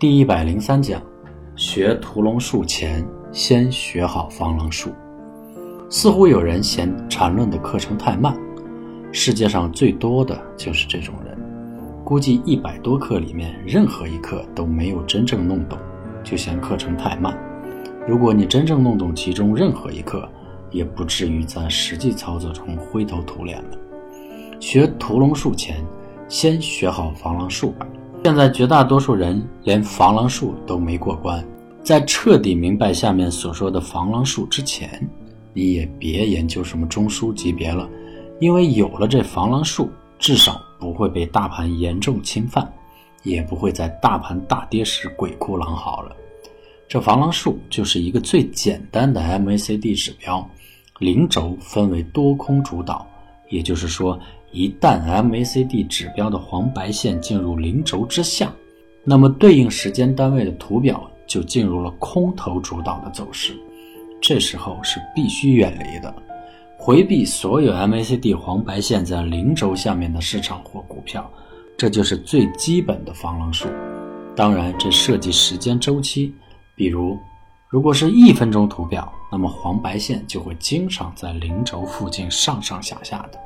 第一百零三讲，学屠龙术前先学好防狼术。似乎有人嫌缠论的课程太慢，世界上最多的就是这种人。估计一百多课里面，任何一课都没有真正弄懂，就嫌课程太慢。如果你真正弄懂其中任何一课，也不至于在实际操作中灰头土脸的。学屠龙术前，先学好防狼术吧。现在绝大多数人连防狼术都没过关，在彻底明白下面所说的防狼术之前，你也别研究什么中枢级别了，因为有了这防狼术，至少不会被大盘严重侵犯，也不会在大盘大跌时鬼哭狼嚎了。这防狼术就是一个最简单的 MACD 指标，零轴分为多空主导，也就是说。一旦 MACD 指标的黄白线进入零轴之下，那么对应时间单位的图表就进入了空头主导的走势。这时候是必须远离的，回避所有 MACD 黄白线在零轴下面的市场或股票。这就是最基本的防狼术。当然，这涉及时间周期。比如，如果是一分钟图表，那么黄白线就会经常在零轴附近上上下下的。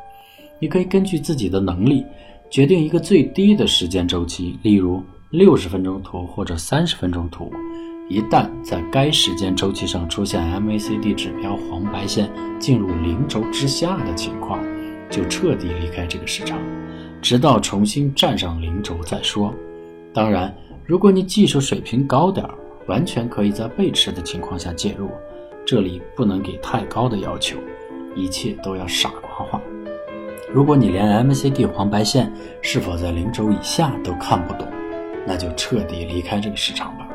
你可以根据自己的能力决定一个最低的时间周期，例如六十分钟图或者三十分钟图。一旦在该时间周期上出现 MACD 指标黄白线进入零轴之下的情况，就彻底离开这个市场，直到重新站上零轴再说。当然，如果你技术水平高点儿，完全可以在背驰的情况下介入。这里不能给太高的要求，一切都要傻瓜化。如果你连 MCD 黄白线是否在零轴以下都看不懂，那就彻底离开这个市场吧。